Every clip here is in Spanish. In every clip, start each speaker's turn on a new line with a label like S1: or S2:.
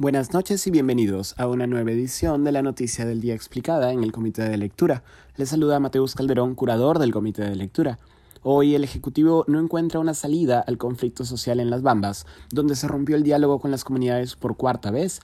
S1: Buenas noches y bienvenidos a una nueva edición de la Noticia del Día Explicada en el Comité de Lectura. Les saluda Mateus Calderón, curador del Comité de Lectura. Hoy el Ejecutivo no encuentra una salida al conflicto social en las Bambas, donde se rompió el diálogo con las comunidades por cuarta vez.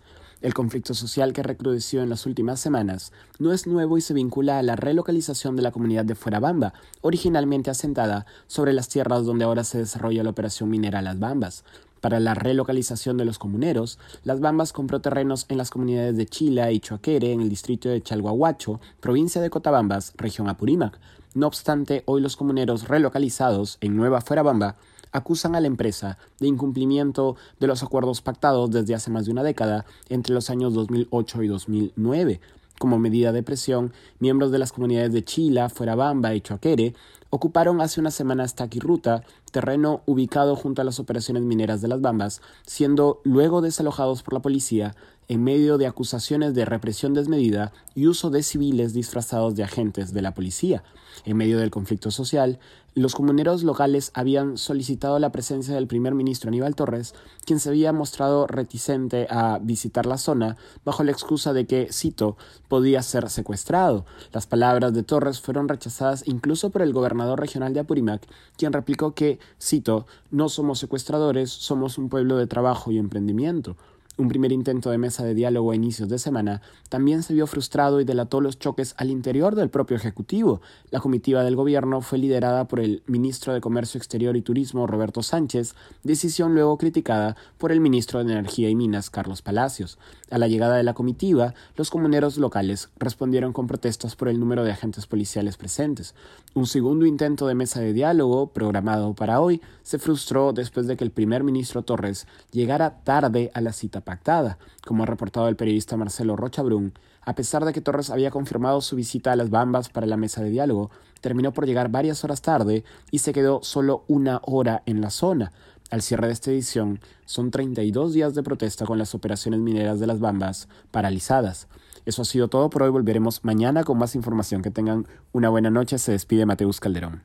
S1: El conflicto social que recrudeció en las últimas semanas no es nuevo y se vincula a la relocalización de la comunidad de Fuerabamba, originalmente asentada sobre las tierras donde ahora se desarrolla la operación minera Las Bambas. Para la relocalización de los comuneros, Las Bambas compró terrenos en las comunidades de Chila y Choaquere, en el distrito de Chalhuahuacho, provincia de Cotabambas, región Apurímac. No obstante, hoy los comuneros relocalizados en Nueva Fuerabamba acusan a la empresa de incumplimiento de los acuerdos pactados desde hace más de una década entre los años 2008 y 2009. Como medida de presión, miembros de las comunidades de Chila, Fuerabamba y Choaquere ocuparon hace unas semanas Taquirruta, terreno ubicado junto a las operaciones mineras de las Bambas, siendo luego desalojados por la policía en medio de acusaciones de represión desmedida y uso de civiles disfrazados de agentes de la policía. En medio del conflicto social, los comuneros locales habían solicitado la presencia del primer ministro Aníbal Torres, quien se había mostrado reticente a visitar la zona bajo la excusa de que, cito, podía ser secuestrado. Las palabras de Torres fueron rechazadas incluso por el gobernador regional de Apurímac, quien replicó que, cito, no somos secuestradores, somos un pueblo de trabajo y emprendimiento. Un primer intento de mesa de diálogo a inicios de semana también se vio frustrado y delató los choques al interior del propio Ejecutivo. La comitiva del gobierno fue liderada por el ministro de Comercio Exterior y Turismo, Roberto Sánchez, decisión luego criticada por el ministro de Energía y Minas, Carlos Palacios. A la llegada de la comitiva, los comuneros locales respondieron con protestas por el número de agentes policiales presentes. Un segundo intento de mesa de diálogo, programado para hoy, se frustró después de que el primer ministro Torres llegara tarde a la cita pactada, como ha reportado el periodista Marcelo Rocha Brun, a pesar de que Torres había confirmado su visita a las Bambas para la mesa de diálogo, terminó por llegar varias horas tarde y se quedó solo una hora en la zona. Al cierre de esta edición, son 32 días de protesta con las operaciones mineras de las Bambas paralizadas. Eso ha sido todo por hoy. Volveremos mañana con más información. Que tengan una buena noche. Se despide Mateus Calderón.